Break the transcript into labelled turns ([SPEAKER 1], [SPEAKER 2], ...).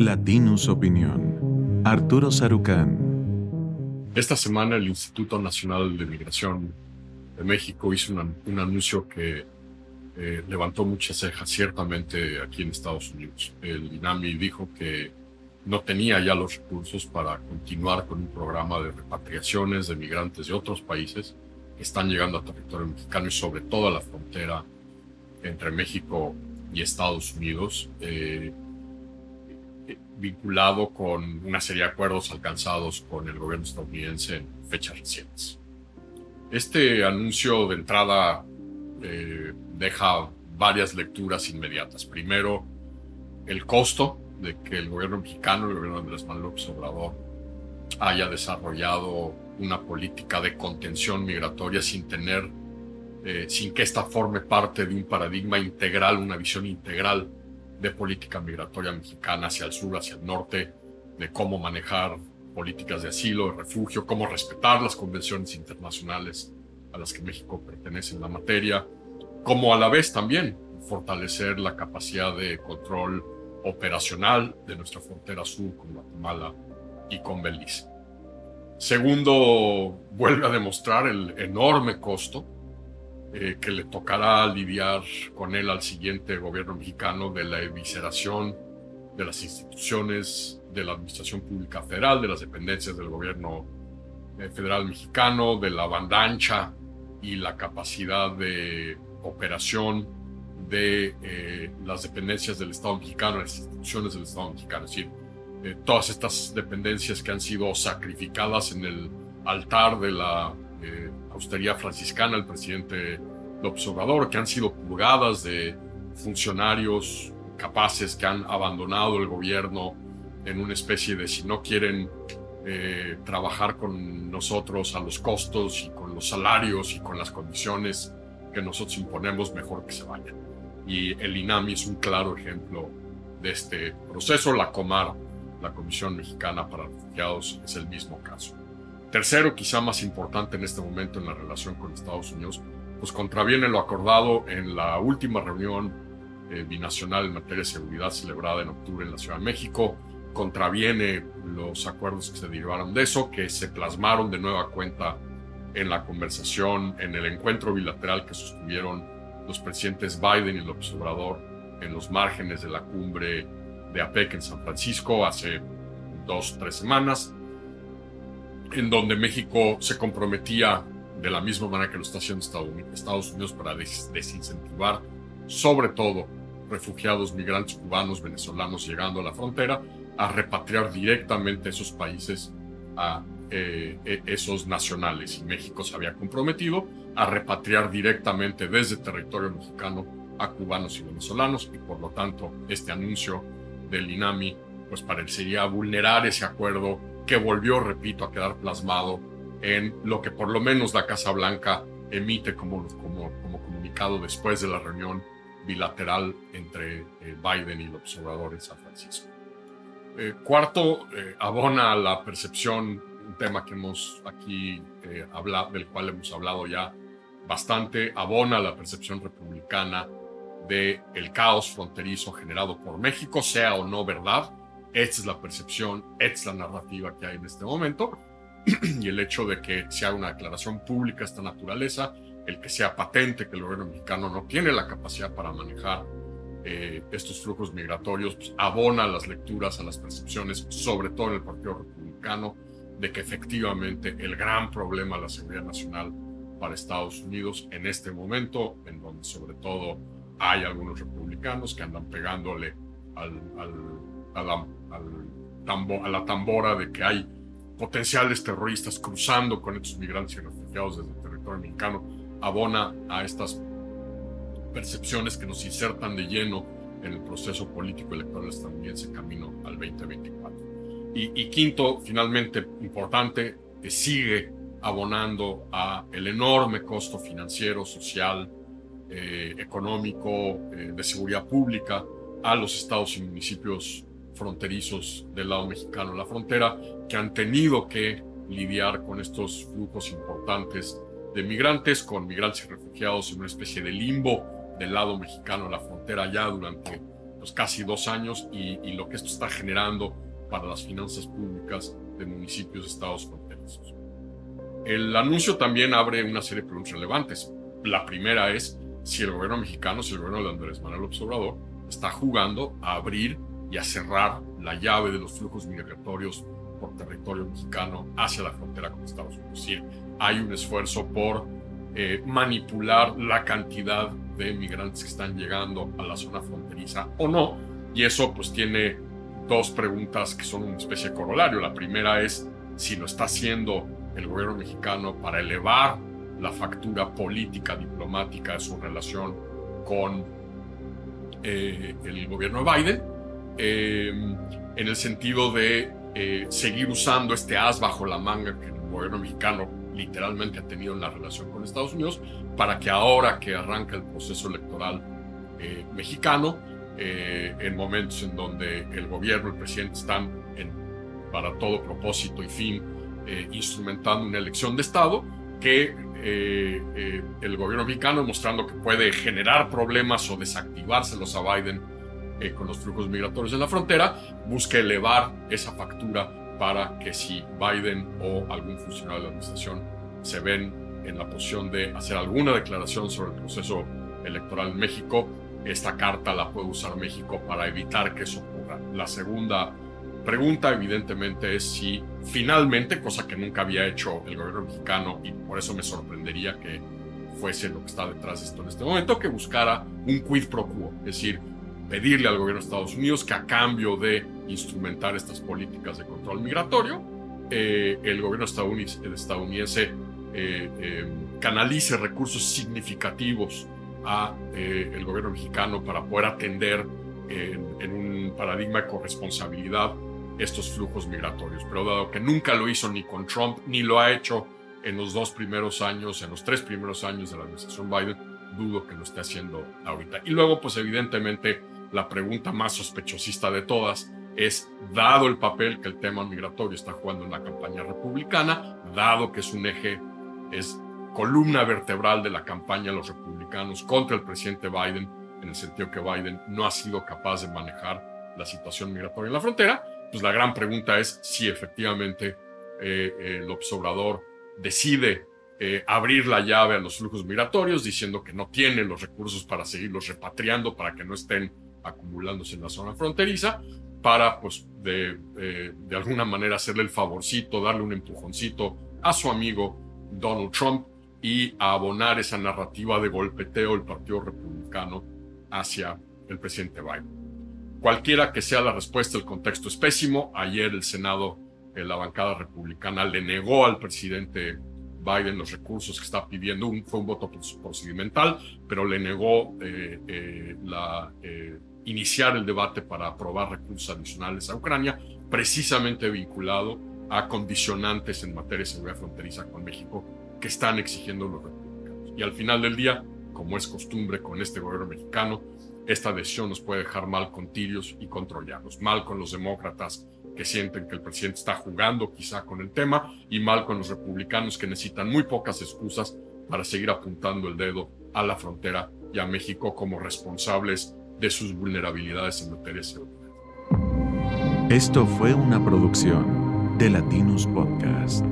[SPEAKER 1] Latinus Opinión. Arturo Sarucán.
[SPEAKER 2] Esta semana el Instituto Nacional de Migración de México hizo un anuncio que eh, levantó muchas cejas, ciertamente aquí en Estados Unidos. El INAMI dijo que no tenía ya los recursos para continuar con un programa de repatriaciones de migrantes de otros países que están llegando a territorio mexicano y sobre todo a la frontera entre México y Estados Unidos, eh, vinculado con una serie de acuerdos alcanzados con el gobierno estadounidense en fechas recientes. Este anuncio de entrada eh, deja varias lecturas inmediatas. Primero, el costo de que el gobierno mexicano, el gobierno de Andrés Manuel López Obrador, haya desarrollado una política de contención migratoria sin tener, eh, sin que esta forme parte de un paradigma integral, una visión integral de política migratoria mexicana hacia el sur, hacia el norte, de cómo manejar políticas de asilo, de refugio, cómo respetar las convenciones internacionales a las que México pertenece en la materia, como a la vez también fortalecer la capacidad de control operacional de nuestra frontera sur con Guatemala y con Belice. Segundo, vuelve a demostrar el enorme costo eh, que le tocará lidiar con él al siguiente gobierno mexicano de la evisceración de las instituciones de la Administración Pública Federal, de las dependencias del gobierno eh, federal mexicano, de la banda ancha y la capacidad de operación de eh, las dependencias del Estado mexicano, las instituciones del Estado mexicano. Es decir, todas estas dependencias que han sido sacrificadas en el altar de la eh, austeridad franciscana, el presidente López Obrador, que han sido purgadas de funcionarios capaces que han abandonado el gobierno en una especie de si no quieren trabajar con nosotros a los costos y con los salarios y con las condiciones que nosotros imponemos, mejor que se vayan. Y el INAMI es un claro ejemplo de este proceso. La COMAR, la Comisión Mexicana para Refugiados, es el mismo caso. Tercero, quizá más importante en este momento en la relación con Estados Unidos, pues contraviene lo acordado en la última reunión eh, binacional en materia de seguridad celebrada en octubre en la Ciudad de México, contraviene los acuerdos que se derivaron de eso, que se plasmaron de nueva cuenta en la conversación, en el encuentro bilateral que sostuvieron los presidentes Biden y López Obrador en los márgenes de la cumbre de APEC en San Francisco hace dos, tres semanas, en donde México se comprometía de la misma manera que lo está haciendo Estados Unidos para desincentivar sobre todo refugiados, migrantes cubanos, venezolanos llegando a la frontera, a repatriar directamente esos países a eh, e, esos nacionales. Y México se había comprometido a repatriar directamente desde territorio mexicano a cubanos y venezolanos y por lo tanto este anuncio del INAMI pues parecería vulnerar ese acuerdo que volvió, repito, a quedar plasmado en lo que por lo menos la Casa Blanca emite como, comunicado después de la reunión bilateral entre eh, Biden y el observador en San Francisco. Eh, cuarto, abona la percepción un tema que hemos aquí eh, hablado, del cual hemos hablado ya bastante, abona la percepción republicana de el caos fronterizo generado por México, sea o no verdad. Esta es la percepción, esta es la narrativa que hay en este momento. y el hecho de que se haga una declaración pública de esta naturaleza, el que sea patente que el gobierno mexicano no tiene la capacidad para manejar eh, estos flujos migratorios, pues, abona las lecturas, a las percepciones, sobre todo en el Partido Republicano, de que efectivamente el gran problema de la seguridad nacional para Estados Unidos en este momento, en donde sobre todo hay algunos republicanos que andan pegándole al, a, la, a la tambora de que hay potenciales terroristas cruzando con estos migrantes y refugiados desde el territorio mexicano, abona a estas percepciones que nos insertan de lleno en el proceso político electoral estadounidense camino al 2024. Y, quinto, finalmente importante, que sigue abonando a el enorme costo financiero, social, eh, económico, eh, de seguridad pública a los estados y municipios fronterizos del lado mexicano la frontera, que han tenido que lidiar con estos flujos importantes de migrantes, con migrantes y refugiados en una especie de limbo del lado mexicano la frontera ya durante pues casi dos años y, lo que esto está generando para las finanzas públicas de municipios, estados fronterizos. El anuncio también abre una serie de preguntas relevantes. La primera es si el gobierno mexicano, si el gobierno de Andrés Manuel Observador está jugando a abrir y a cerrar la llave de los flujos migratorios por territorio mexicano hacia la frontera con Estados Unidos. Es hay un esfuerzo por eh, manipular la cantidad de migrantes que están llegando a la zona fronteriza o no. Y eso pues tiene dos preguntas que son una especie de corolario. La primera es si lo está haciendo el gobierno mexicano para elevar la factura política, diplomática de su relación con eh, el gobierno de Biden, eh, en el sentido de eh, seguir usando este as bajo la manga que el gobierno mexicano literalmente ha tenido en la relación con Estados Unidos, para que ahora que arranca el proceso electoral eh, mexicano, eh, en momentos en donde el gobierno, el presidente están en, para todo propósito y fin instrumentando una elección de Estado, que el gobierno mexicano, mostrando que puede generar problemas o desactivárselos a Biden, eh, con los flujos migratorios en la frontera, busque elevar esa factura para que si Biden o algún funcionario de la administración se ven en la posición de hacer alguna declaración sobre el proceso electoral en México, esta carta la puede usar México para evitar que eso ocurra. La segunda pregunta, evidentemente, es si finalmente, cosa que nunca había hecho el gobierno mexicano y por eso me sorprendería que fuese lo que está detrás de esto en este momento, que buscara un quid pro quo, es decir, pedirle al gobierno de Estados Unidos que a cambio de instrumentar estas políticas de control migratorio, eh, el gobierno estadounidense, eh, eh, canalice recursos significativos a el gobierno mexicano para poder atender en, un paradigma de corresponsabilidad estos flujos migratorios. Pero dado que nunca lo hizo ni con Trump, ni lo ha hecho en los dos primeros años, en los tres primeros años de la administración Biden, dudo que lo esté haciendo ahorita. Y luego, pues evidentemente, la pregunta más sospechosista de todas es, dado el papel que el tema migratorio está jugando en la campaña republicana, dado que es un eje, es columna vertebral de la campaña de los republicanos contra el presidente Biden, en el sentido que Biden no ha sido capaz de manejar la situación migratoria en la frontera, pues la gran pregunta es si efectivamente eh, el observador decide eh, abrir la llave a los flujos migratorios, diciendo que no tiene los recursos para seguirlos repatriando, para que no estén acumulándose en la zona fronteriza para, pues, de, eh, de alguna manera hacerle el favorcito, darle un empujoncito a su amigo Donald Trump y abonar esa narrativa de golpeteo del Partido Republicano hacia el presidente Biden. Cualquiera que sea la respuesta, el contexto es pésimo. Ayer el Senado, eh, la bancada republicana, le negó al presidente Biden los recursos que está pidiendo. Fue un voto procedimental, pero le negó eh, la iniciar el debate para aprobar recursos adicionales a Ucrania, precisamente vinculado a condicionantes en materia de seguridad fronteriza con México que están exigiendo los republicanos. Y al final del día, como es costumbre con este gobierno mexicano, esta decisión nos puede dejar mal con tirios y controlados, mal con los demócratas que sienten que el presidente está jugando quizá con el tema y mal con los republicanos que necesitan muy pocas excusas para seguir apuntando el dedo a la frontera y a México como responsables de sus vulnerabilidades en materia de seguridad.
[SPEAKER 1] Esto fue una producción de Latinos Podcast.